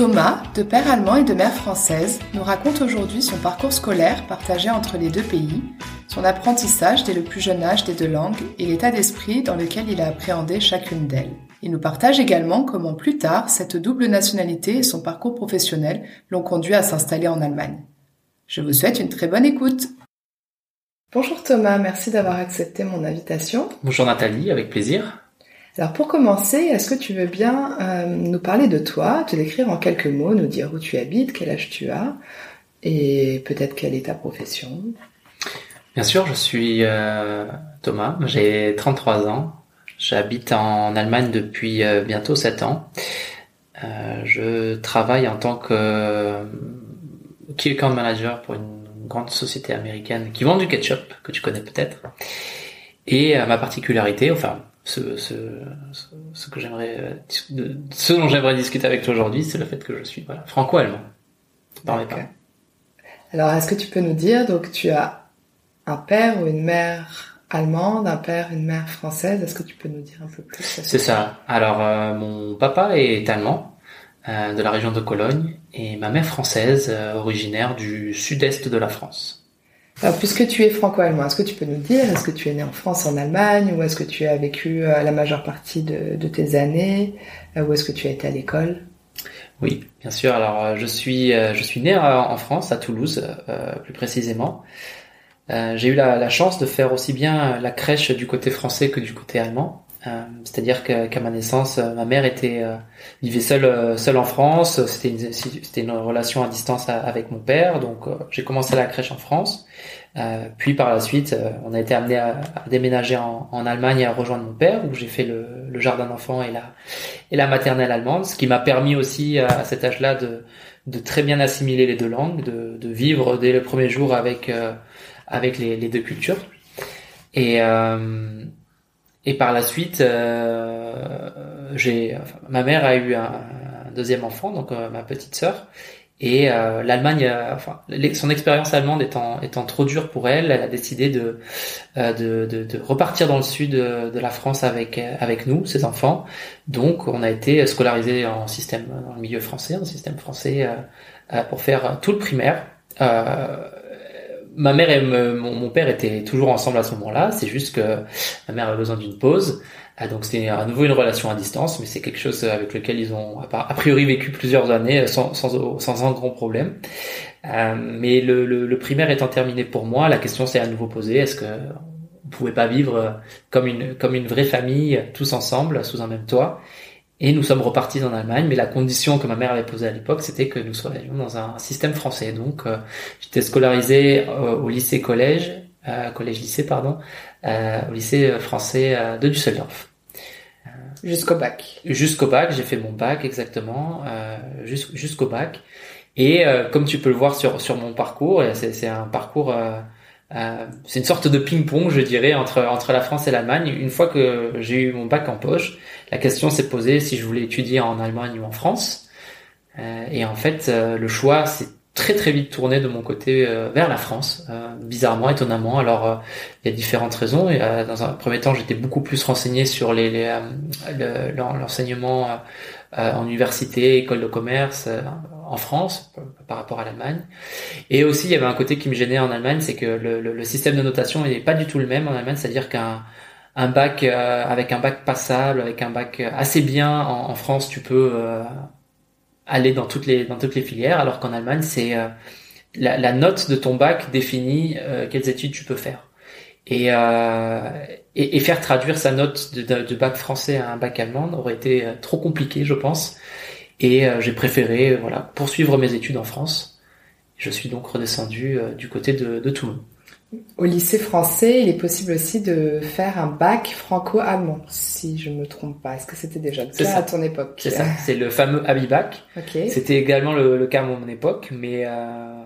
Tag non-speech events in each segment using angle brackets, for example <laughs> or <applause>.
Thomas, de père allemand et de mère française, nous raconte aujourd'hui son parcours scolaire partagé entre les deux pays, son apprentissage dès le plus jeune âge des deux langues et l'état d'esprit dans lequel il a appréhendé chacune d'elles. Il nous partage également comment plus tard cette double nationalité et son parcours professionnel l'ont conduit à s'installer en Allemagne. Je vous souhaite une très bonne écoute. Bonjour Thomas, merci d'avoir accepté mon invitation. Bonjour Nathalie, avec plaisir. Alors pour commencer, est-ce que tu veux bien euh, nous parler de toi, te décrire en quelques mots, nous dire où tu habites, quel âge tu as et peut-être quelle est ta profession? Bien sûr, je suis euh, Thomas, j'ai 33 ans, j'habite en Allemagne depuis euh, bientôt 7 ans. je travaille en tant que key account manager pour une grande société américaine qui vend du ketchup, que tu connais peut-être. Et ma particularité, enfin ce, ce, ce, que j'aimerais, ce dont j'aimerais discuter avec toi aujourd'hui, c'est le fait que je suis voilà, franco-allemand dans les parents. Alors, est-ce que tu peux nous dire, donc tu as un père ou une mère allemande, un père, une mère française, est-ce que tu peux nous dire un peu plus C'est ça. Alors, euh, mon papa est allemand, euh, de la région de Cologne, et ma mère française, euh, originaire du sud-est de la France. Alors, puisque tu es franco-allemand, est-ce que tu peux nous dire, est-ce que tu es né en France, en Allemagne, ou est-ce que tu as vécu euh, la majeure partie de, tes années, euh, ou est-ce que tu as été à l'école? Oui, bien sûr. Alors, euh, je suis, je suis né en France, à Toulouse, plus précisément. J'ai eu la, chance de faire aussi bien la crèche du côté français que du côté allemand. Euh, c'est-à-dire qu'à ma naissance, euh, ma mère était euh, vivait seule seule en France. C'était une, c'était une relation à distance avec mon père, donc j'ai commencé la crèche en France. puis par la suite, on a été amené à, déménager en, en, Allemagne et à rejoindre mon père, où j'ai fait le, le jardin d'enfants et la et la maternelle allemande, ce qui m'a permis aussi à cet âge-là de de très bien assimiler les deux langues, de, de vivre dès le premier jour avec avec les, les deux cultures. Et et par la suite, euh, j'ai, ma mère a eu un, deuxième enfant, donc euh, ma petite sœur. Et euh, l'Allemagne, enfin, son expérience allemande étant, trop dure pour elle, elle a décidé de, de, de, de repartir dans le sud de, la France avec, avec nous, ses enfants. Donc, on a été scolarisé en système, dans le milieu français, en système français, pour faire tout le primaire. Euh, ma mère et mon, père étaient toujours ensemble à ce moment-là. C'est juste que ma mère avait besoin d'une pause. Ah, donc c'était à nouveau une relation à distance, mais c'est quelque chose avec lequel ils ont a priori vécu plusieurs années sans, sans, un grand problème. Euh, mais le, primaire étant terminé pour moi, la question s'est à nouveau posée est-ce que on pouvait pas vivre comme une vraie famille tous ensemble sous un même toit? Et nous sommes repartis en Allemagne, mais la condition que ma mère avait posée à l'époque, c'était que nous soyons dans un système français. Donc, euh, j'étais scolarisé euh, au lycée-collège, euh, collège-lycée, pardon, au lycée français de Düsseldorf. Jusqu'au bac. Jusqu'au bac, j'ai fait mon bac exactement, jusqu'au bac. Et comme tu peux le voir sur sur mon parcours, c'est un parcours euh, c'est une sorte de ping-pong, je dirais, entre entre la France et l'Allemagne. Une fois que j'ai eu mon bac en poche, la question s'est posée si je voulais étudier en Allemagne ou en France. Euh, et en fait, euh, le choix s'est très très vite tourné de mon côté vers la France, bizarrement, étonnamment. Alors, il y a différentes raisons. Et, dans un premier temps, j'étais beaucoup plus renseigné sur l'enseignement en université, école de commerce en France par rapport à l'Allemagne. Et aussi, il y avait un côté qui me gênait en Allemagne, c'est que le, le, système de notation n'est pas du tout le même en Allemagne, c'est-à-dire qu'un un bac euh, avec un bac passable, avec un bac assez bien en, France, tu peux euh, aller dans toutes les dans toutes les filières, alors qu'en Allemagne, c'est euh, la, note de ton bac définit quelles études tu peux faire. Et, et, faire traduire sa note de, de, bac français à un bac allemand aurait été trop compliqué, je pense. Et euh, j'ai préféré euh, voilà poursuivre mes études en France. Je suis donc redescendu euh, du côté de, de Toulon. Au lycée français, il est possible aussi de faire un bac franco-allemand, si je me trompe pas. Est-ce que c'était déjà le cas à ton époque? C'est ça, c'est le fameux Abibac. Okay. C'était également le, cas à mon époque, mais euh,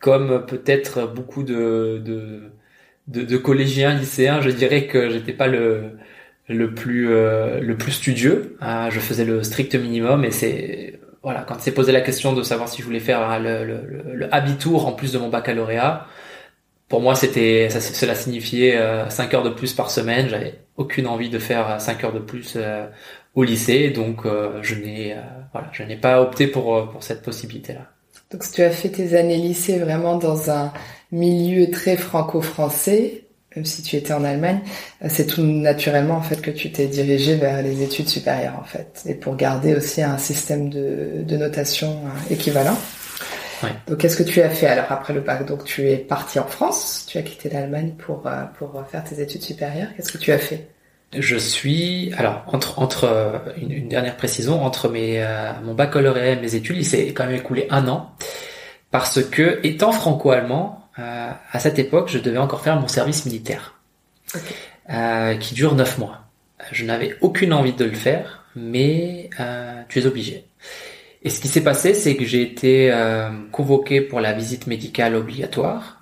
comme peut-être beaucoup de, de, de, collégiens, lycéens, je dirais que j'étais pas le le plus euh, le plus studieux. Hein. je faisais le strict minimum et c'est voilà quand c'est posé la question de savoir si je voulais faire le, le, le, habitour en plus de mon baccalauréat. Pour moi, c'était ça, cela signifiait euh, 5 heures de plus par semaine. J'avais aucune envie de faire 5 heures de plus euh, au lycée, donc euh, je n'ai voilà, je n'ai pas opté pour pour cette possibilité là. Donc tu as fait tes années lycée vraiment dans un milieu très franco-français, même si tu étais en Allemagne, c'est tout naturellement en fait que tu t'es dirigé vers les études supérieures en fait, et pour garder aussi un système de, de notation euh, équivalent. Ouais. Donc qu'est-ce que tu as fait alors après le bac? Donc tu es parti en France, tu as quitté l'Allemagne pour euh, pour faire tes études supérieures. Qu'est-ce que tu as fait? Je suis alors entre entre euh, une, dernière précision entre mes euh, mon baccalauréat et mes études, il s'est quand même écoulé un an parce que étant franco-allemand euh, à cette époque, je devais encore faire mon service militaire qui dure neuf mois. Je n'avais aucune envie de le faire, mais tu es obligé. Et ce qui s'est passé, c'est que j'ai été convoqué pour la visite médicale obligatoire.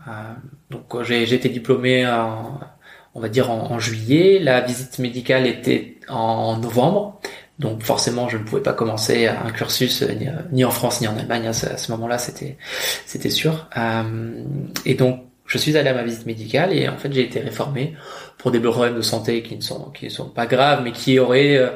donc j'ai été diplômé en on va dire en, juillet. La visite médicale était en novembre. Donc forcément, je ne pouvais pas commencer un cursus euh, ni, en France ni en Allemagne à ce, moment-là, c'était c'était sûr. Euh, et donc je suis allé à ma visite médicale et en fait j'ai été réformé pour des problèmes de santé qui ne sont qui ne sont pas graves, mais qui auraient euh,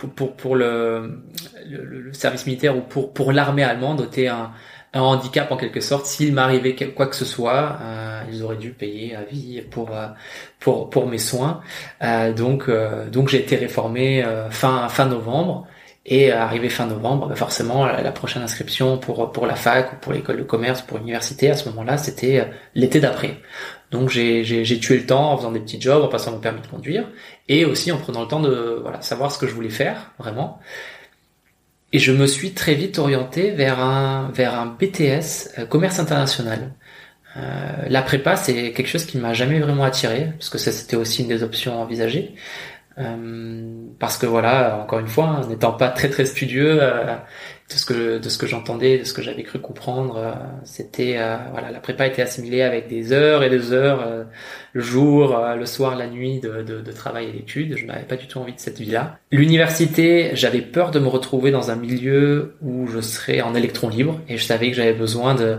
pour pour, pour le, le, service militaire ou pour pour l'armée allemande été un un handicap en quelque sorte. S'il m'arrivait quoi que ce soit, euh, ils auraient dû payer à vie pour euh, pour pour mes soins. Euh, donc euh, donc j'ai été réformé fin fin novembre. Et arrivé fin novembre, bah, forcément, la prochaine inscription pour pour la fac ou pour l'école de commerce, pour l'université, à ce moment-là, c'était l'été d'après. Donc j'ai, tué le temps en faisant des petits jobs, en passant mon permis de conduire, et aussi en prenant le temps de savoir ce que je voulais faire vraiment. Et je me suis très vite orienté vers un, vers un BTS euh, commerce international. Euh, la prépa, c'est quelque chose qui m'a jamais vraiment attiré, parce que ça c'était aussi une des options envisagées. Euh, parce que voilà, encore une fois, n'étant pas très très studieux, euh, de ce que de ce que j'entendais, de ce que j'avais cru comprendre, euh, c'était euh, voilà, la prépa était assimilée avec des heures et des heures, euh, le jour, le soir, la nuit de, de, de travail et d'études. Je n'avais pas du tout envie de cette vie-là. L'université, j'avais peur de me retrouver dans un milieu où je serais en électron libre et je savais que j'avais besoin de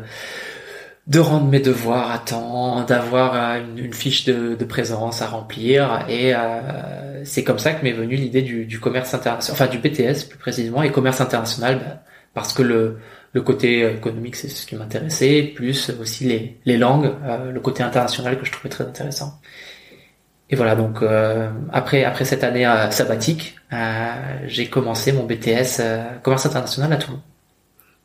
de rendre mes devoirs à temps, d'avoir une, une, fiche de, présence à remplir. Et euh, c'est comme ça que m'est venue l'idée du, du, commerce international, enfin du BTS plus précisément, et commerce international, bah, parce que le, le côté économique c'est ce qui m'intéressait, plus aussi les, les langues, euh, le côté international que je trouvais très intéressant. Et voilà, donc euh, après après cette année euh, sabbatique, euh, j'ai commencé mon BTS commerce international à Toulon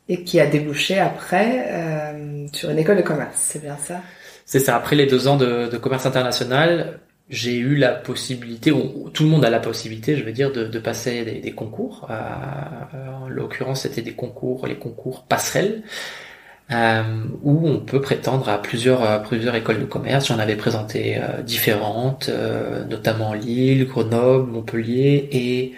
et qui a débouché après euh, sur une école de commerce, c'est bien ça? C'est ça. Après les deux ans de, commerce international, j'ai eu la possibilité, ou tout le monde a la possibilité, je veux dire, de, passer des, concours. Euh, en l'occurrence, c'était des concours, les concours passerelles, euh, où on peut prétendre à plusieurs, à plusieurs écoles de commerce. J'en avais présenté euh, différentes, euh, notamment Lille, Grenoble, Montpellier et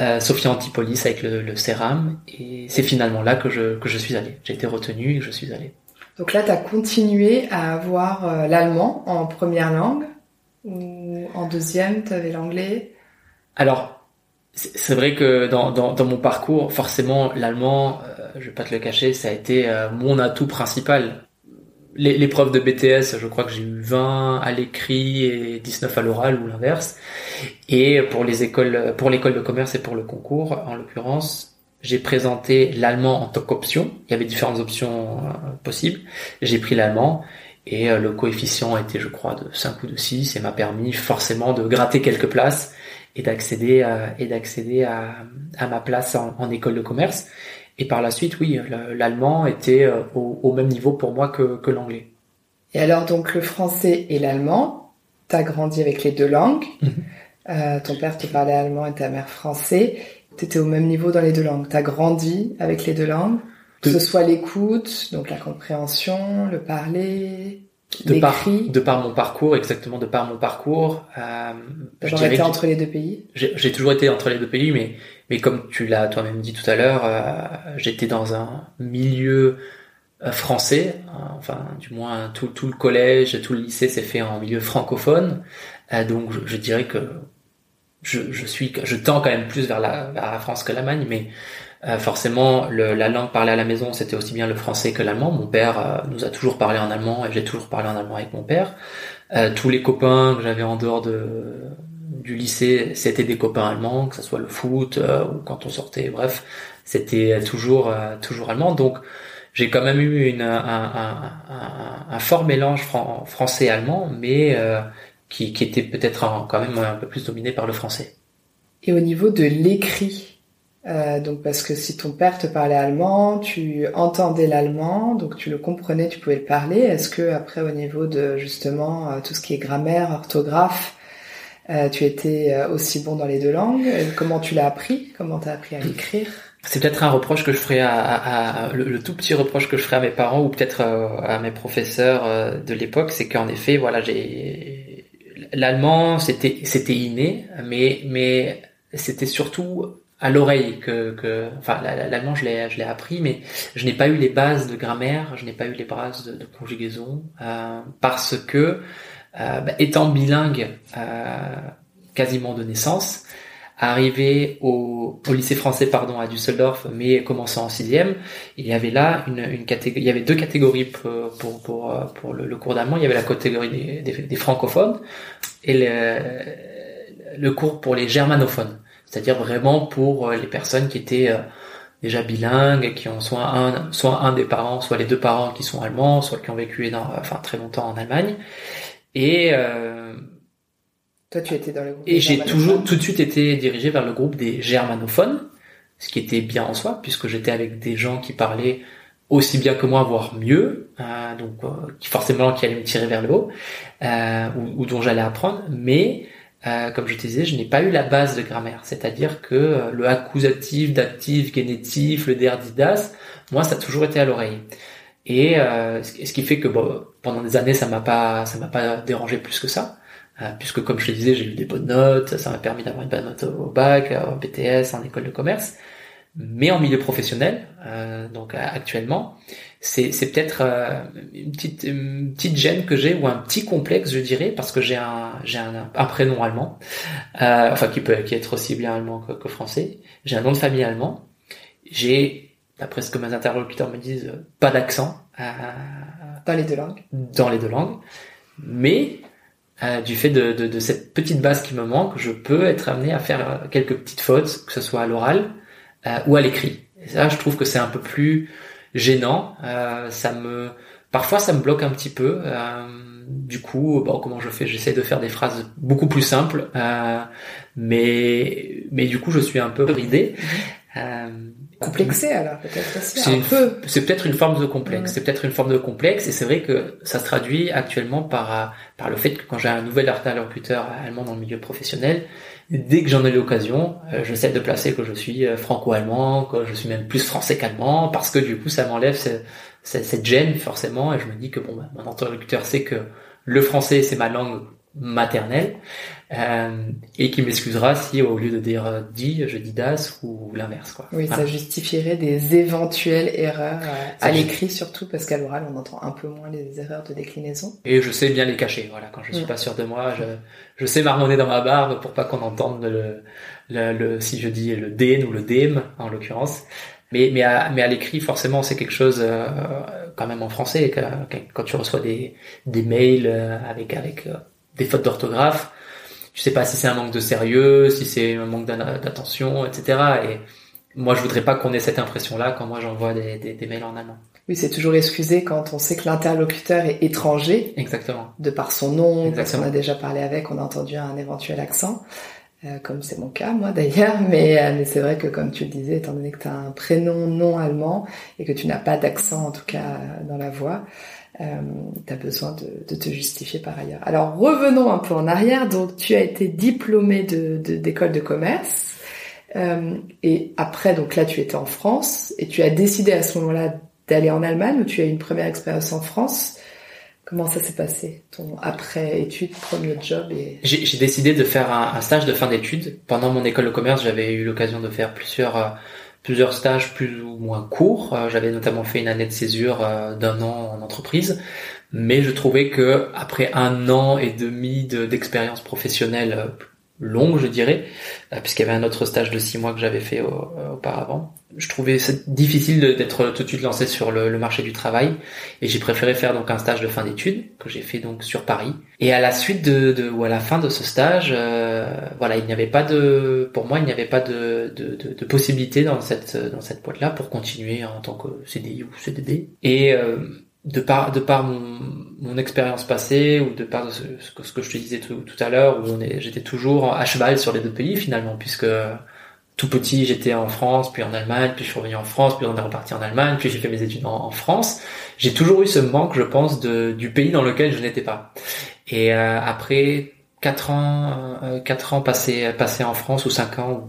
euh, Sophia Antipolis avec le, CERAM et c'est finalement là que je, que je suis allé. J'ai été retenu et je suis allé. Donc là, tu as continué à avoir euh, l'allemand en première langue ou en deuxième, tu avais l'anglais? Alors, c'est vrai que dans, dans, dans, mon parcours, forcément, l'allemand, euh, je vais pas te le cacher, ça a été euh, mon atout principal l'épreuve de BTS, je crois que j'ai eu 20 à l'écrit et 19 à l'oral ou l'inverse. Et pour les écoles, pour l'école de commerce et pour le concours, en l'occurrence, j'ai présenté l'allemand en tant qu'option. Il y avait différentes options euh, possibles. J'ai pris l'allemand et euh, le coefficient était, je crois, de 5 ou de 6 et m'a permis forcément de gratter quelques places et d'accéder à, et d'accéder à, à ma place en, en école de commerce. Et par la suite, oui, l'allemand était euh, au, même niveau pour moi que, que l'anglais. Et alors donc le français et l'allemand, tu as grandi avec les deux langues. Euh, ton père te parlait allemand et ta mère français. Tu étais au même niveau dans les deux langues. Tu as grandi avec les deux langues, que ce soit l'écoute, donc la compréhension, le parler, de par, de par mon parcours, exactement de par mon parcours. Euh, J'aurais été entre les deux pays? J'ai toujours été entre les deux pays, mais mais comme tu l'as toi-même dit tout à l'heure, euh, j'étais dans un milieu français. Enfin, du moins tout, tout le collège, tout le lycée s'est fait en milieu francophone. donc je, dirais que je, je, suis, je tends quand même plus vers la, vers la France que l'Allemagne, mais euh, forcément, le, la langue parlée à la maison, c'était aussi bien le français que l'allemand. Mon père euh, nous a toujours parlé en allemand et j'ai toujours parlé en allemand avec mon père. Euh, tous les copains que j'avais en dehors de, du lycée, c'était des copains allemands, que ce soit le foot ou quand on sortait, bref, c'était toujours toujours allemand. Donc j'ai quand même eu une, un, un, un, fort mélange français-allemand, mais qui, qui était peut-être quand même un peu plus dominé par le français. Et au niveau de l'écrit, euh, donc parce que si ton père te parlait allemand, tu entendais l'allemand, donc tu le comprenais, tu pouvais le parler. Est-ce que après au niveau de justement euh, tout ce qui est grammaire, orthographe, euh, tu étais aussi bon dans les deux langues? Comment tu l'as appris? Comment t'as appris à l'écrire C'est peut-être un reproche que je ferais à, à, le, tout petit reproche que je ferais à mes parents ou peut-être à mes professeurs de l'époque, c'est qu'en effet, voilà, j'ai l'allemand, c'était c'était inné, mais mais c'était surtout à l'oreille que, enfin l'allemand je l'ai je l'ai appris mais je n'ai pas eu les bases de grammaire je n'ai pas eu les bases de, conjugaison euh, parce que euh, bah, étant bilingue euh, quasiment de naissance arrivé au, au, lycée français pardon à Düsseldorf mais commençant en sixième il y avait là une, une catégorie il y avait deux catégories pour pour pour, le, cours d'allemand il y avait la catégorie des, des, des francophones et le, le cours pour les germanophones c'est-à-dire vraiment pour euh, les personnes qui étaient euh, déjà bilingues, qui ont soit un, soit un des parents, soit les deux parents qui sont allemands, soit qui ont vécu dans, enfin très longtemps en Allemagne. Et euh, toi, tu étais dans le groupe. Et j'ai toujours tout de suite été dirigé vers le groupe des germanophones, ce qui était bien en soi, puisque j'étais avec des gens qui parlaient aussi bien que moi, voire mieux, euh, donc qui forcément qui allaient me tirer vers le haut, euh, ou, ou, dont j'allais apprendre, mais euh, comme je te disais, je n'ai pas eu la base de grammaire, c'est-à-dire que euh, le accusatif, datif, génétif, le derdidas, moi ça a toujours été à l'oreille. Et euh, ce qui fait que bon, pendant des années ça m'a pas ça m'a pas dérangé plus que ça, puisque comme je te disais j'ai eu des bonnes notes, ça m'a permis d'avoir une bonne note au bac, en BTS, en école de commerce, mais en milieu professionnel, donc actuellement, c'est c'est peut-être euh, une petite une petite gêne que j'ai ou un petit complexe je dirais parce que j'ai un j'ai un, un, prénom allemand euh, enfin qui peut qui être aussi bien allemand que, que français. J'ai un nom de famille allemand. J'ai d'après ce que mes interlocuteurs me disent pas d'accent euh, dans les deux langues. dans les deux langues. Mais euh, du fait de, de, de, cette petite base qui me manque je peux être amené à faire quelques petites fautes que ce soit à l'oral euh, ou à l'écrit et ça je trouve que c'est un peu plus gênant. Euh, ça me, parfois ça me bloque un petit peu. Euh, du coup, bon, comment je fais? J'essaie de faire des phrases beaucoup plus simples, euh, mais mais du coup, je suis un peu bridé. <laughs> Complexé alors peut-être aussi. C'est peut-être une forme de complexe. C'est peut-être une forme de complexe et c'est vrai que ça se traduit actuellement par par le fait que quand j'ai un nouvel interlocuteur allemand dans le milieu professionnel, dès que j'en ai l'occasion, euh, j'essaie de placer que je suis euh, franco-allemand, que je suis même plus français qu'allemand, parce que du coup ça m'enlève cette, cette, gêne forcément, et je me dis que bon, bah, mon interlocuteur sait que le français c'est ma langue maternelle, euh, et qui m'excusera si au lieu de dire euh, dit, je dis das ou l'inverse. quoi. Oui, ça justifierait des éventuelles erreurs euh, à l'écrit surtout parce qu'à l'oral on entend un peu moins les erreurs de déclinaison. Et je sais bien les cacher. Voilà, quand je suis mm. pas sûr de moi, je, je sais marmonner dans ma barbe pour pas qu'on entende le, le, si je dis le den ou le dem en l'occurrence. Mais mais à, mais à l'écrit forcément c'est quelque chose euh, quand même en français quand tu reçois des des mails avec avec des fautes d'orthographe je sais pas si c'est un manque de sérieux, si c'est un manque d'attention, etc. Et moi, je voudrais pas qu'on ait cette impression-là quand moi j'envoie des, des, des, mails en allemand. Oui, c'est toujours excusé quand on sait que l'interlocuteur est étranger. Exactement. De par son nom, parce qu'on a déjà parlé avec, on a entendu un éventuel accent. Euh, comme c'est mon cas moi d'ailleurs, <laughs> mais, euh, mais c'est vrai que comme tu le disais, étant donné que tu as un prénom non allemand et que tu n'as pas d'accent en tout cas dans la voix, euh, tu as besoin de, de, te justifier par ailleurs. Alors revenons un peu en arrière. Donc tu as été diplômé d'école de, commerce euh, et après donc là tu étais en France et tu as décidé à ce moment-là d'aller en Allemagne où tu as eu une première expérience en France. Comment ça s'est passé ton après études, premier job et J'ai décidé de faire un, un, stage de fin d'études. Pendant mon école de commerce, j'avais eu l'occasion de faire plusieurs plusieurs stages plus ou moins courts. J'avais notamment fait une année de césure d'un an en entreprise, mais je trouvais que après un an et demi d'expérience professionnelle longue, je dirais, euh, puisqu'il y avait un autre stage de six mois que j'avais fait euh, auparavant. Je trouvais difficile d'être tout de suite lancé sur le, marché du travail, et j'ai préféré faire donc un stage de fin d'études que j'ai fait donc sur Paris. Et à la suite de, de ou à la fin de ce stage, euh, voilà, il n'y avait pas de, pour moi, il n'y avait pas de, de, de, de, possibilité dans cette dans cette boîte là pour continuer en tant que CDI ou CDD. Et de par de par mon, mon expérience passée ou de par ce, ce, que je te disais tout, tout à l'heure où j'étais toujours à cheval sur les deux pays finalement puisque tout petit j'étais en France puis en Allemagne puis je suis revenu en France puis on est reparti en Allemagne puis j'ai fait mes études en, France. J'ai toujours eu ce manque je pense de du pays dans lequel je n'étais pas. Et euh, après quatre ans euh, quatre ans passés passés en France ou cinq ans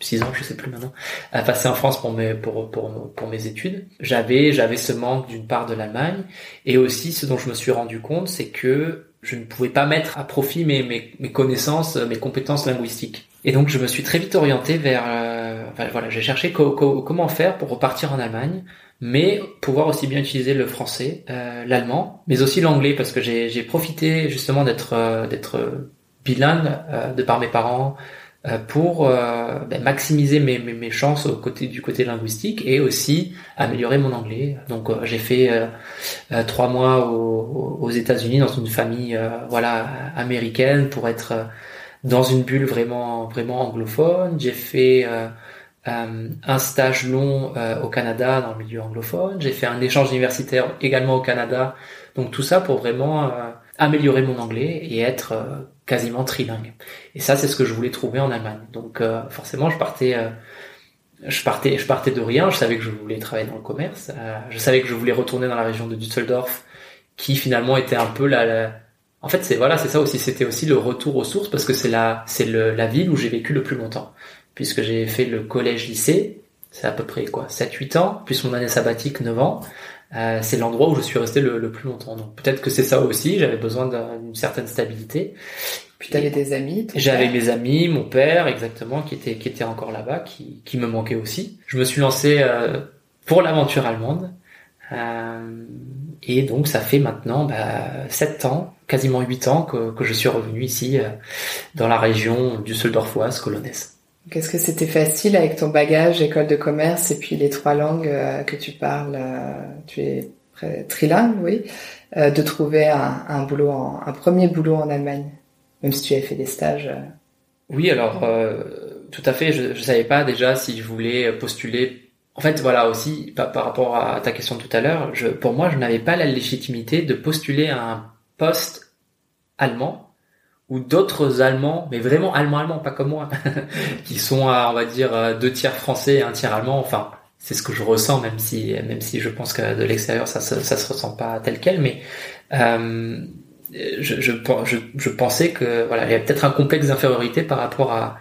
6 ans, je sais plus maintenant, à passer en France pour mes pour pour mes études. J'avais j'avais ce manque d'une part de l'Allemagne et aussi ce dont je me suis rendu compte, c'est que je ne pouvais pas mettre à profit mes mes, connaissances, mes compétences linguistiques. Et donc je me suis très vite orienté vers euh, voilà, j'ai cherché comment faire pour repartir en Allemagne, mais pouvoir aussi bien utiliser le français, euh, l'allemand, mais aussi l'anglais parce que j'ai profité justement d'être euh, d'être bilingue de par mes parents euh, pour euh, ben, maximiser mes, mes, mes, chances au côté du côté linguistique et aussi améliorer mon anglais. Donc euh, j'ai fait trois mois aux, aux États-Unis dans une famille voilà américaine pour être dans une bulle vraiment vraiment anglophone. J'ai fait un stage long au Canada dans le milieu anglophone. J'ai fait un échange universitaire également au Canada. Donc tout ça pour vraiment améliorer mon anglais et être quasiment trilingue. Et ça, c'est ce que je voulais trouver en Allemagne. Donc euh, forcément, je partais, euh, je partais, je partais de rien. Je savais que je voulais travailler dans le commerce. Euh, je savais que je voulais retourner dans la région de Düsseldorf, qui finalement était un peu la, en fait, c'est voilà, c'est ça aussi. C'était aussi le retour aux sources parce que c'est la, c'est la ville où j'ai vécu le plus longtemps, puisque j'ai fait le collège-lycée. C'est à peu près quoi, 7-8 ans, plus mon année sabbatique 9 ans. Euh, c'est l'endroit où je suis resté le, le plus longtemps. Donc peut-être que c'est ça aussi. J'avais besoin d'une certaine stabilité. Puis tu avais des amis. J'avais mes amis, mon père exactement, qui était qui était encore là-bas, qui qui me manquait aussi. Je me suis lancé euh, pour l'aventure allemande. Euh, et donc ça fait maintenant bah, 7 ans, quasiment 8 ans que, que je suis revenu ici euh, dans la région du Düsseldorfoise, colonnaise. Qu'est-ce que c'était facile avec ton bagage, école de commerce et puis les trois langues euh, que tu parles, euh, tu es trilingue, oui, euh, de trouver un, boulot, un premier boulot en Allemagne, même si tu avais fait des stages. Oui, alors tout à fait. Je, ne savais pas déjà si je voulais postuler. En fait, voilà aussi par, par rapport à ta question tout à l'heure, pour moi, je n'avais pas la légitimité de postuler à un poste allemand ou d'autres Allemands, mais vraiment Allemands-Allemands, pas comme moi, <laughs> qui sont à, on va dire, deux tiers français et un tiers allemand. Enfin, c'est ce que je ressens, même si, même si je pense que de l'extérieur, ça se, ça se ressent pas tel quel, mais euh, je, je, je, je, pensais que voilà, il y avait peut-être un complexe d'infériorité par rapport à,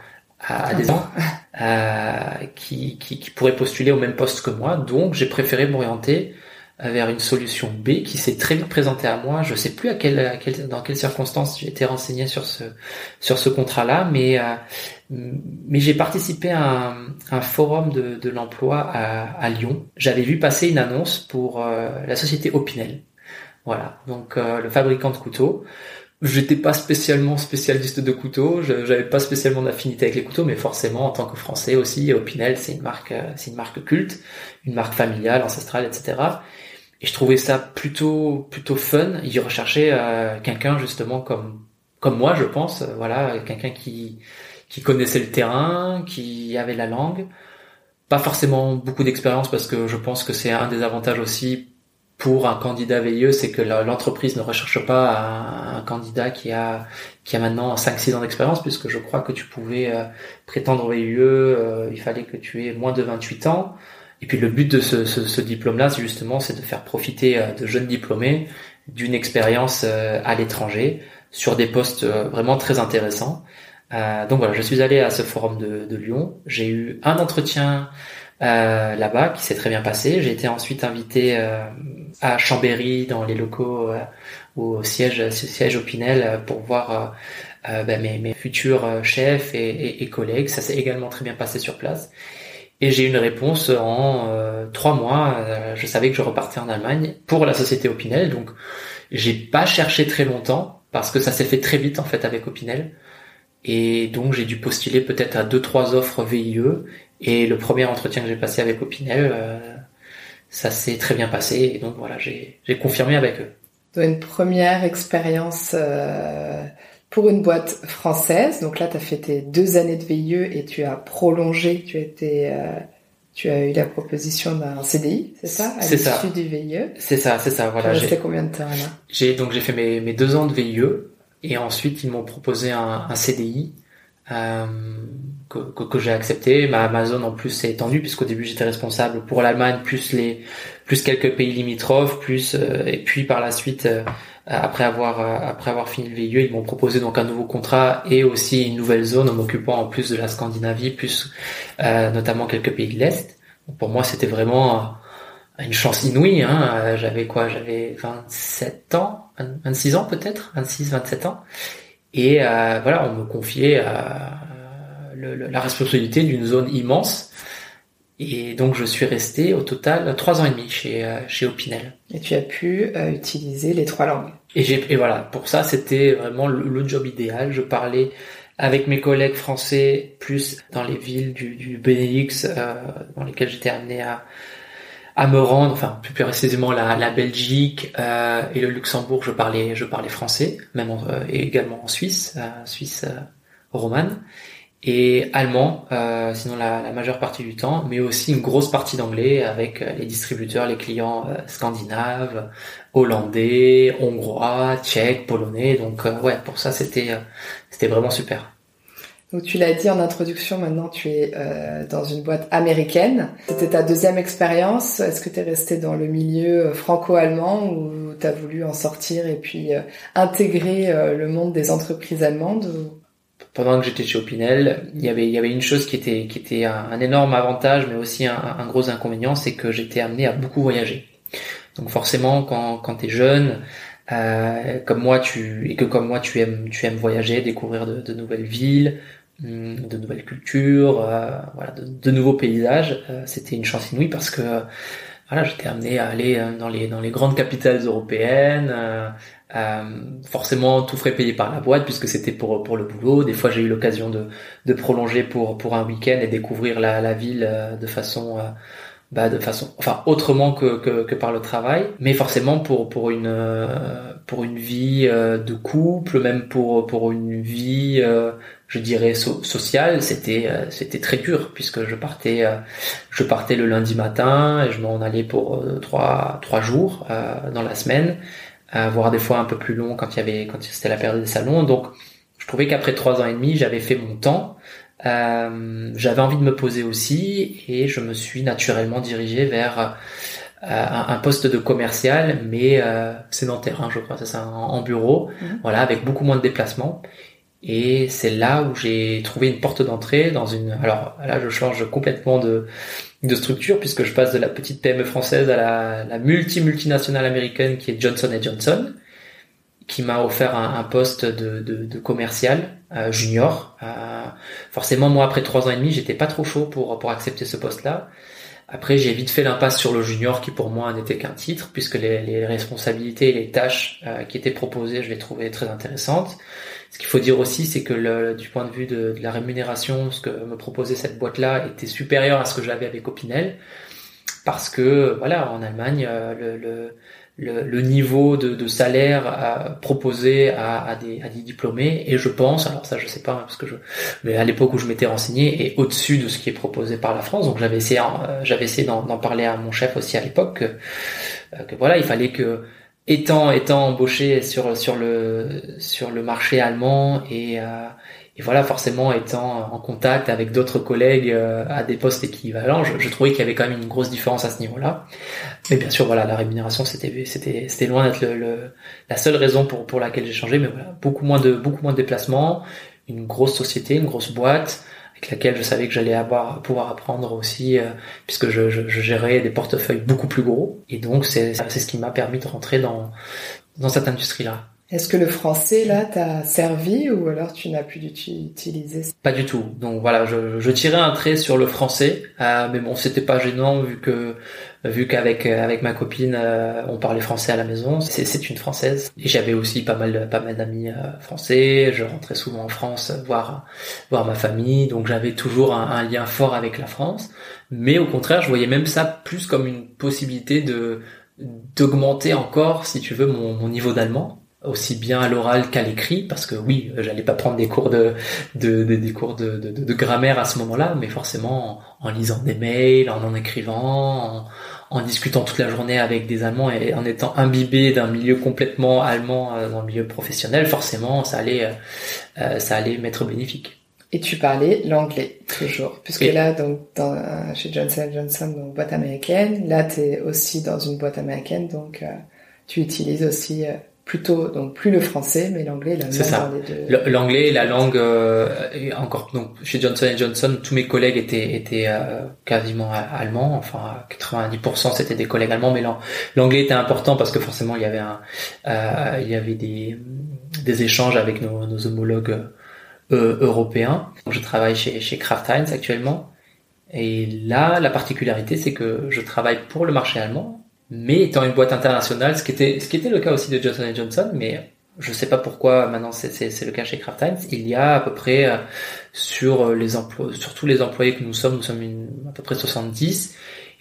à, des gens euh, qui, qui, qui pourraient postuler au même poste que moi. Donc, j'ai préféré m'orienter vers une solution B qui s'est très vite présentée à moi. Je sais plus à quelle, à dans quelles circonstances j'ai été renseigné sur ce sur ce contrat-là, mais euh, mais j'ai participé à un, un forum de, de l'emploi à, à, Lyon. J'avais vu passer une annonce pour euh, la société Opinel. Voilà, donc euh, le fabricant de couteaux. J'étais pas spécialement spécialiste de couteaux, j'avais pas spécialement d'affinité avec les couteaux, mais forcément en tant que Français aussi, Opinel c'est une marque, c'est une marque culte, une marque familiale, ancestrale, etc. Et je trouvais ça plutôt plutôt fun. Il recherchait euh, quelqu'un justement comme comme moi, je pense. Euh, voilà, quelqu'un qui qui connaissait le terrain, qui avait la langue. Pas forcément beaucoup d'expérience parce que je pense que c'est un des avantages aussi pour un candidat veilleux, c'est que l'entreprise ne recherche pas un, candidat qui a qui a maintenant 5-6 ans d'expérience, puisque je crois que tu pouvais euh, prétendre veilleux, il fallait que tu aies moins de 28 ans. Et puis le but de ce, ce, ce diplôme-là, justement, c'est de faire profiter euh, de jeunes diplômés d'une expérience euh, à l'étranger sur des postes euh, vraiment très intéressants. donc voilà, je suis allé à ce forum de, de Lyon. J'ai eu un entretien euh, là-bas qui s'est très bien passé. J'ai été ensuite invité à Chambéry dans les locaux au siège, siège Opinel pour voir ben, mes, mes, futurs chefs et, et collègues. Ça s'est également très bien passé sur place. Et j'ai eu une réponse en euh, trois mois. Euh, je savais que je repartais en Allemagne pour la société Opinel. Donc, j'ai pas cherché très longtemps parce que ça s'est fait très vite en fait avec Opinel. Et donc, j'ai dû postuler peut-être à deux trois offres VIE. Et le premier entretien que j'ai passé avec Opinel, euh, ça s'est très bien passé. Et donc voilà, j'ai confirmé avec eux. Une première expérience pour une boîte française. Donc là, tu as fait tes deux années de VIE et tu as prolongé, tu as été, euh, tu as eu la proposition d'un CDI, c'est ça C'est ça. du VIE. C'est ça, c'est ça. Voilà. J'ai combien de temps là? J'ai donc j'ai fait mes, mes deux ans de VIE et ensuite ils m'ont proposé un, un CDI. Euh, que, que, que j'ai accepté. Ma, ma zone en plus s'est étendue puisqu'au début j'étais responsable pour l'Allemagne plus les plus quelques pays limitrophes plus euh, et puis par la suite euh, après avoir euh, après avoir fini le VIE, ils m'ont proposé donc un nouveau contrat et aussi une nouvelle zone en m'occupant en plus de la Scandinavie, plus euh, notamment quelques pays de l'Est. Pour moi, c'était vraiment une chance inouïe. Hein. J'avais quoi? J'avais 27 ans, 26 ans peut-être, 26, 27 ans. Et voilà, on me confiait la responsabilité d'une zone immense et donc je suis resté au total trois ans et demi chez euh, chez Opinel. Et tu as pu euh, utiliser les trois langues. Et j'ai et voilà pour ça c'était vraiment le, job idéal. Je parlais avec mes collègues français plus dans les villes du, du Benelux euh, dans lesquelles j'étais amené à à me rendre, enfin plus précisément la, la Belgique euh, et le Luxembourg, je parlais je parlais français, même et également en Suisse, Suisse romane et allemand, euh, sinon la, la, majeure partie du temps, mais aussi une grosse partie d'anglais avec euh, les distributeurs, les clients euh, scandinaves, hollandais, hongrois, tchèques, polonais. Donc euh, ouais, pour ça c'était c'était vraiment super. Donc tu l'as dit en introduction, maintenant tu es dans une boîte américaine. C'était ta deuxième expérience. Est-ce que tu es resté dans le milieu franco-allemand ou tu as voulu en sortir et puis intégrer le monde des entreprises allemandes pendant que j'étais chez Opinel, il y avait il y avait une chose qui était qui était un, énorme avantage, mais aussi un, gros inconvénient, c'est que j'étais amené à beaucoup voyager. Donc forcément, quand quand t'es jeune, euh, comme moi, tu et que comme moi, tu aimes tu aimes voyager, découvrir de, de nouvelles villes, de nouvelles cultures, euh, voilà, de, nouveaux paysages. Euh, c'était une chance inouïe parce que voilà, j'étais amené à aller euh, dans les dans les grandes capitales européennes, euh, forcément, tout frais payé par la boîte puisque c'était pour pour le boulot. Des fois, j'ai eu l'occasion de de prolonger pour pour un week-end et découvrir la la ville de façon bah de façon enfin autrement que, que, que par le travail mais forcément pour pour une pour une vie de couple même pour pour une vie je dirais sociale c'était c'était très dur puisque je partais je partais le lundi matin et je m'en allais pour trois trois jours dans la semaine voire des fois un peu plus long quand il y avait quand c'était la période des salons. Donc je trouvais qu'après trois ans et demi, j'avais fait mon temps. Euh, j'avais envie de me poser aussi et je me suis naturellement dirigé vers euh, un, poste de commercial, mais euh, sédentaire, hein, je crois, c'est ça, en, bureau, mhm. voilà, avec beaucoup moins de déplacements. Et c'est là où j'ai trouvé une porte d'entrée dans une. Alors là, je change complètement de de structure puisque je passe de la petite PME française à la, la multi multinationale américaine qui est Johnson Johnson, qui m'a offert un, un, poste de, de, de commercial euh, junior. Euh, forcément, moi après trois ans et demi, j'étais pas trop chaud pour pour accepter ce poste-là. Après, j'ai vite fait l'impasse sur le junior qui pour moi n'était qu'un titre, puisque les, les, responsabilités les tâches euh, qui étaient proposées, je les trouvais très intéressantes. Ce qu'il faut dire aussi, c'est que le, du point de vue de, de, la rémunération, ce que me proposait cette boîte-là était supérieur à ce que j'avais avec Opinel, parce que voilà, en Allemagne, euh, le, le le, le, niveau de, de salaire proposé à, à, des, à, des, diplômés et je pense alors ça je sais pas parce que je mais à l'époque où je m'étais renseigné est au-dessus de ce qui est proposé par la France donc j'avais essayé euh, j'avais essayé d'en parler à mon chef aussi à l'époque que, euh, que, voilà il fallait que étant étant embauché sur sur le sur le marché allemand et euh, et voilà, forcément, étant en contact avec d'autres collègues euh, à des postes équivalents, je, je trouvais qu'il y avait quand même une grosse différence à ce niveau-là. Mais bien sûr, voilà, la rémunération, c'était loin d'être le, la seule raison pour laquelle j'ai changé. Mais voilà, beaucoup moins de beaucoup moins de déplacements, une grosse société, une grosse boîte avec laquelle je savais que j'allais pouvoir apprendre aussi, euh, puisque je, je, je, gérais des portefeuilles beaucoup plus gros. Et donc, c'est c'est ce qui m'a permis de rentrer dans dans cette industrie-là. Est-ce que le français, là, t'a servi ou alors tu n'as plus d'utiliser Pas du tout. Donc voilà, je, je, tirais un trait sur le français, euh, mais bon, c'était pas gênant vu que vu qu'avec avec ma copine, euh, on parlait français à la maison. C'est une française et j'avais aussi pas mal pas mal d'amis euh, français. Je rentrais souvent en France voir voir ma famille, donc j'avais toujours un, un lien fort avec la France. Mais au contraire, je voyais même ça plus comme une possibilité de d'augmenter encore, si tu veux, mon, mon niveau d'allemand aussi bien à l'oral qu'à l'écrit parce que oui j'allais pas prendre des cours de, de, des cours de, de, de, grammaire à ce moment-là mais forcément en, lisant des mails en en écrivant en, discutant toute la journée avec des Allemands et en étant imbibé d'un milieu complètement allemand euh, dans le milieu professionnel forcément ça allait euh, euh, ça allait m'être bénéfique. Et tu parlais l'anglais toujours puisque là donc dans, chez Johnson Johnson donc boîte américaine là tu es aussi dans une boîte américaine donc tu utilises aussi plutôt donc plus le français mais l'anglais la c'est ça. l'anglais la langue euh, encore donc chez Johnson Johnson tous mes collègues étaient étaient euh, quasiment allemands. Enfin 90% c'était des collègues allemands. Mais l'anglais était important parce que forcément il y avait un euh, il y avait des des échanges avec nos, nos homologues euh, européens. Je travaille chez chez Kraft Heinz actuellement. Et là la particularité c'est que je travaille pour le marché allemand mais étant une boîte internationale, ce qui était, ce qui était le cas aussi de Johnson Johnson, mais je sais pas pourquoi maintenant c'est le cas chez Kraft Heinz, il y a à peu près euh, sur euh, les emplois, sur tous les employés que nous sommes, nous sommes une, à peu près 70,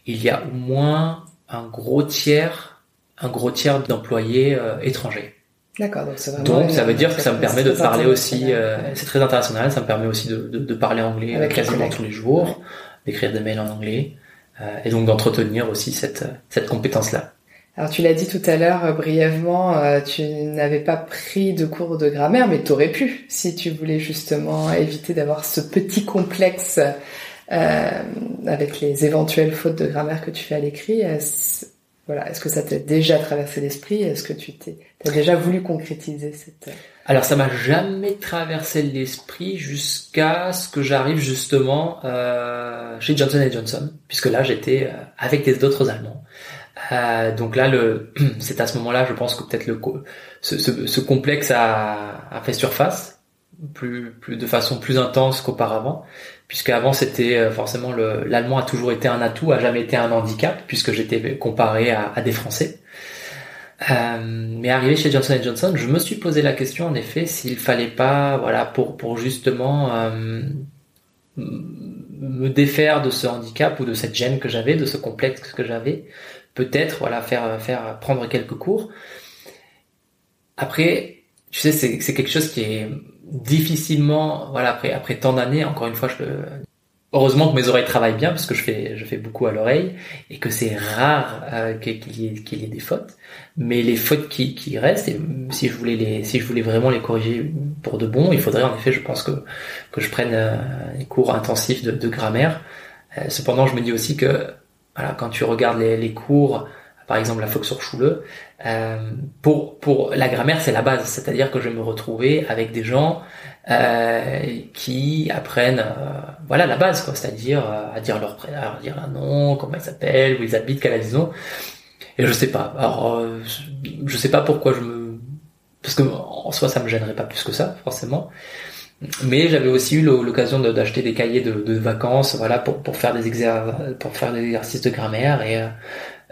il y a au moins un gros tiers, un gros tiers d'employés euh, étrangers. D'accord, donc, donc ça veut dire que ça me permet de parler aussi, c'est très international, ça me permet aussi de, de, de parler anglais quasiment tous les jours, d'écrire des mails en anglais. Euh, et donc d'entretenir aussi cette, cette compétence-là. Alors tu l'as dit tout à l'heure euh, brièvement, euh, tu n'avais pas pris de cours de grammaire, mais tu aurais pu si tu voulais justement éviter d'avoir ce petit complexe euh, avec les éventuelles fautes de grammaire que tu fais à l'écrit. Voilà, est-ce que ça t'a déjà traversé l'esprit? Est-ce que tu t'es as déjà voulu concrétiser cette alors ça m'a jamais traversé l'esprit jusqu'à ce que j'arrive justement euh, chez Johnson Johnson, puisque là j'étais euh, avec des d'autres Allemands. Euh, donc là, le, <clears throat> c'est à ce moment-là, je pense que peut-être le ce, ce, ce complexe a, a, fait surface, plus, plus de façon plus intense qu'auparavant, puisque avant c'était euh, forcément le, l'allemand a toujours été un atout, a jamais été un handicap, puisque j'étais comparé à, des Français. Euh, mais arrivé chez Johnson Johnson, je me suis posé la question en effet s'il fallait pas, voilà, pour pour justement euh, me défaire de ce handicap ou de cette gêne que j'avais, de ce complexe que j'avais, peut-être voilà faire faire prendre quelques cours. Après, tu sais, c'est c'est quelque chose qui est difficilement, voilà, après après tant d'années, encore une fois, je heureusement que mes oreilles travaillent bien parce que je fais je fais beaucoup à l'oreille et que c'est rare euh, qu'il y ait qu'il y ait des fautes. Mais les fautes qui, qui restent et si je voulais les si je voulais vraiment les corriger pour de bon il faudrait en effet je pense que que je prenne euh, des cours intensifs de, de grammaire. Euh, cependant je me dis aussi que voilà quand tu regardes les, les cours par exemple la Volkshochschule euh, pour pour la grammaire c'est la base. C'est-à-dire que je vais me retrouver avec des gens euh, qui apprennent euh, voilà la base quoi. C'est-à-dire euh, à dire leur prénom à dire leur nom comment ils s'appellent où ils habitent quelle maison et je sais pas. Alors je sais pas pourquoi je me parce que en soi ça me gênerait pas plus que ça forcément. Mais j'avais aussi eu l'occasion d'acheter des cahiers de, de, vacances voilà pour, pour faire des exercices pour faire des exercices de grammaire et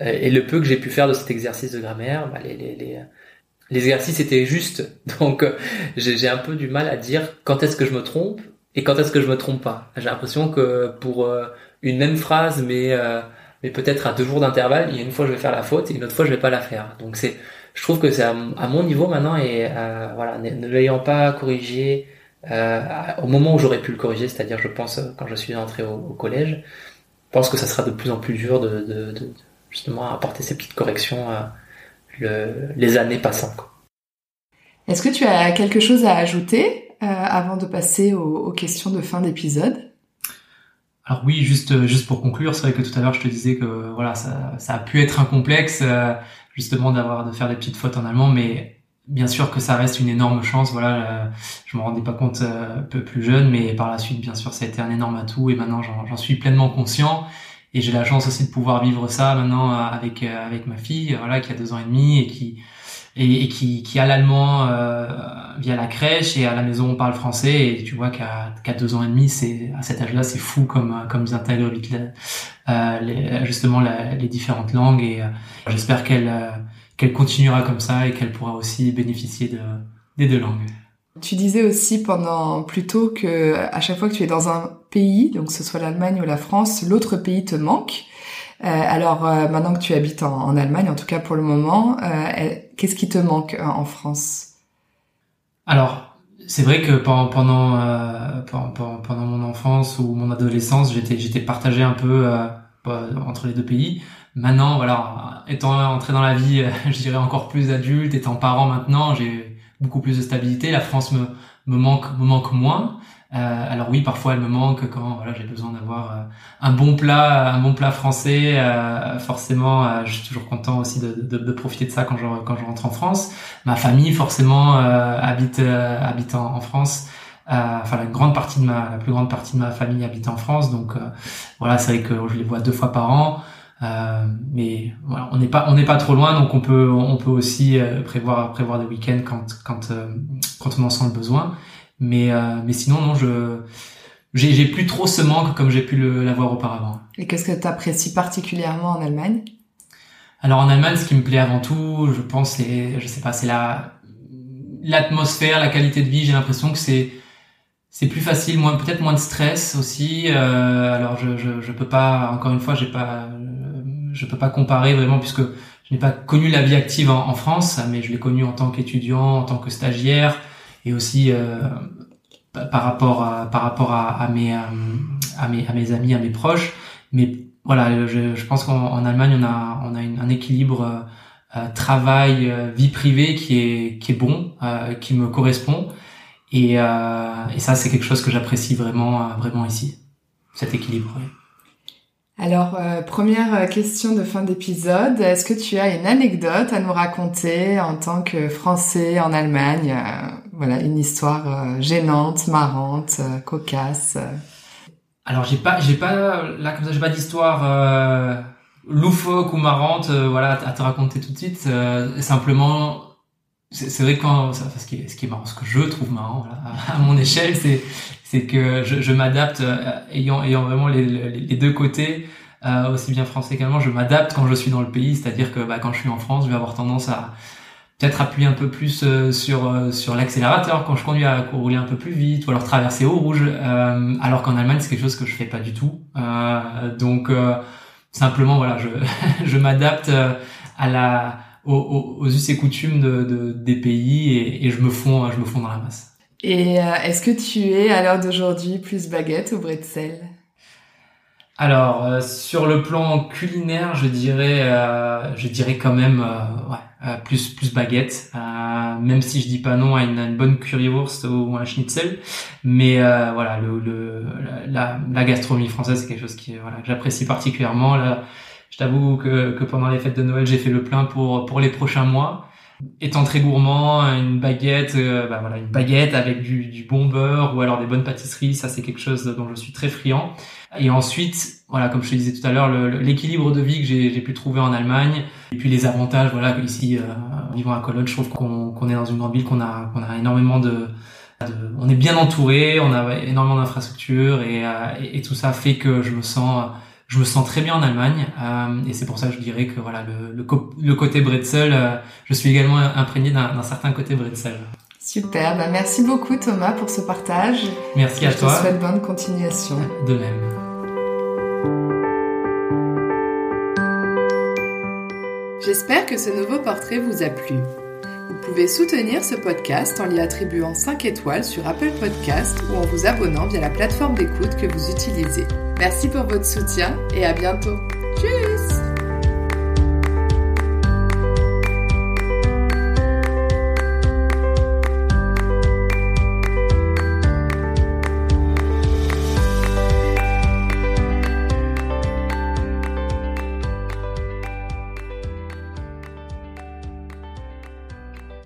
et le peu que j'ai pu faire de cet exercice de grammaire bah, les, les, les les exercices étaient justes. <laughs> Donc euh, j'ai un peu du mal à dire quand est-ce que je me trompe et quand est-ce que je me trompe pas. J'ai l'impression que pour euh, une même phrase, mais euh, mais peut-être à deux jours d'intervalle, il y a une fois je vais faire la faute et une autre fois je vais pas la faire. Donc c'est, je trouve que c'est à, mon niveau maintenant et voilà, ne, l'ayant pas corrigé au moment où j'aurais pu le corriger, c'est-à-dire je pense quand je suis entré au, collège, je pense que ça sera de plus en plus dur de, de, de justement apporter ces petites corrections les années passant. Est-ce que tu as quelque chose à ajouter euh, avant de passer aux, questions de fin d'épisode? Alors oui, juste juste pour conclure, c'est vrai que tout à l'heure je te disais que voilà ça, ça a pu être un complexe euh, justement d'avoir de faire des petites fautes en allemand, mais bien sûr que ça reste une énorme chance. Voilà, euh, je me rendais pas compte un peu plus jeune, mais par la suite, bien sûr, ça a été un énorme atout et maintenant j'en suis pleinement conscient et j'ai la chance aussi de pouvoir vivre ça maintenant euh, avec euh, avec ma fille voilà qui a deux ans et demi et qui et, qui, qui a l'allemand euh, via la crèche et à la maison on parle français et tu vois qu'à qu'à deux ans et demi c'est à cet âge-là c'est fou comme comme ils intègrent vite euh, les, justement les différentes langues et euh, j'espère qu'elle euh, qu'elle continuera comme ça et qu'elle pourra aussi bénéficier de des deux langues. Tu disais aussi pendant plus tôt que à chaque fois que tu es dans un pays, donc que ce soit l'Allemagne ou la France, l'autre pays te manque. Euh, alors euh, maintenant que tu habites en, Allemagne, en tout cas pour le moment, euh, qu'est-ce qui te manque en France? Alors c'est vrai que pendant mon enfance ou mon adolescence, j'étais j'étais partagé un peu entre les deux pays. Maintenant, voilà, étant entré dans la vie, <laughs> je dirais encore plus adulte, étant parent maintenant, j'ai beaucoup plus de stabilité. La France me manque moins. Euh, alors oui, parfois elle me manque quand voilà j'ai besoin d'avoir euh, un bon plat, un bon plat français. Euh, forcément, euh, je suis toujours content aussi de, de, de, profiter de ça quand je quand je rentre en France. Ma famille forcément habite habite en, en France. enfin la grande partie de ma la plus grande partie de ma famille habite en France, donc voilà c'est vrai que je les vois deux fois par an. Euh, mais voilà, on n'est pas on n'est pas trop loin, donc on peut on peut aussi prévoir prévoir des week-ends quand quand quand on en sent le besoin. Mais, euh, mais sinon, non, je j'ai plus trop ce manque comme j'ai pu l'avoir auparavant. Et qu'est-ce que tu apprécies particulièrement en Allemagne? Alors en Allemagne, ce qui me plaît avant tout, je pense, c'est, je sais pas, c'est la l'atmosphère, la qualité de vie. J'ai l'impression que c'est c'est plus facile, moins peut-être moins de stress aussi. Euh, alors je, je je peux pas, encore une fois, j'ai pas, je peux pas comparer vraiment puisque je n'ai pas connu la vie active en, en France, mais je l'ai connu en tant qu'étudiant, en tant que stagiaire et aussi euh, par rapport à, par rapport à, mes, euh, à mes à mes amis, à mes proches. Mais voilà, je, pense qu'en Allemagne on a on a un équilibre euh, travail vie privée qui est qui est bon, qui me correspond. Et, et ça c'est quelque chose que j'apprécie vraiment vraiment ici, cet équilibre. Alors, première question de fin d'épisode. Est-ce que tu as une anecdote à nous raconter en tant que Français en Allemagne Voilà, une histoire euh, gênante, marrante, cocasse. Alors, j'ai pas, j'ai pas, là comme ça, j'ai pas d'histoire loufoque ou marrante, voilà, à te raconter tout de suite. simplement, c'est vrai que quand, ce qui est, marrant, ce que je trouve marrant, <laughs> à mon échelle, c'est que je, m'adapte euh, ayant ayant vraiment les, deux côtés euh, aussi bien français qu'allemand je m'adapte quand je suis dans le pays c'est-à-dire que bah, quand je suis en France je vais avoir tendance à peut-être appuyer un peu plus euh, sur euh, sur l'accélérateur quand je conduis à rouler un peu plus vite ou alors traverser au rouge alors qu'en Allemagne c'est quelque chose que je fais pas du tout. Donc simplement voilà je <laughs> je m'adapte à la aux, aux, us et coutumes de, de des pays et, et je me fonds je me fonds dans la masse. Et euh, est-ce que tu es à l'heure d'aujourd'hui plus baguette ou bretzel? Alors euh, sur le plan culinaire, je dirais, euh, je dirais quand même ouais, plus plus baguette, même si je dis pas non à une, bonne currywurst ou un schnitzel, mais voilà le, le la, la, gastronomie française c'est quelque chose qui voilà que j'apprécie particulièrement. Là, je t'avoue que, que pendant les fêtes de Noël j'ai fait le plein pour pour les prochains mois. Étant très gourmand, une baguette, euh, bah voilà, une baguette avec du, du, bon beurre ou alors des bonnes pâtisseries, ça c'est quelque chose dont je suis très friand. Et ensuite, voilà, comme je te disais tout à l'heure, l'équilibre de vie que j'ai pu trouver en Allemagne, et puis les avantages, voilà, ici, euh, vivant à Cologne, je trouve qu'on est dans une grande ville, qu'on a, qu'on a énormément de, on est bien entouré, on a énormément d'infrastructures et, euh, et, tout ça fait que je me sens je me sens très bien en Allemagne euh, et c'est pour ça que je dirais que voilà le, le, le côté bretzel, euh, je suis également imprégné d'un certain côté bretzel. Super, bah merci beaucoup Thomas pour ce partage. Merci à toi. Je te souhaite bonne continuation. De même. J'espère que ce nouveau portrait vous a plu. Vous pouvez soutenir ce podcast en lui attribuant 5 étoiles sur Apple Podcast ou en vous abonnant via la plateforme d'écoute que vous utilisez. Merci pour votre soutien et à bientôt. Tchuss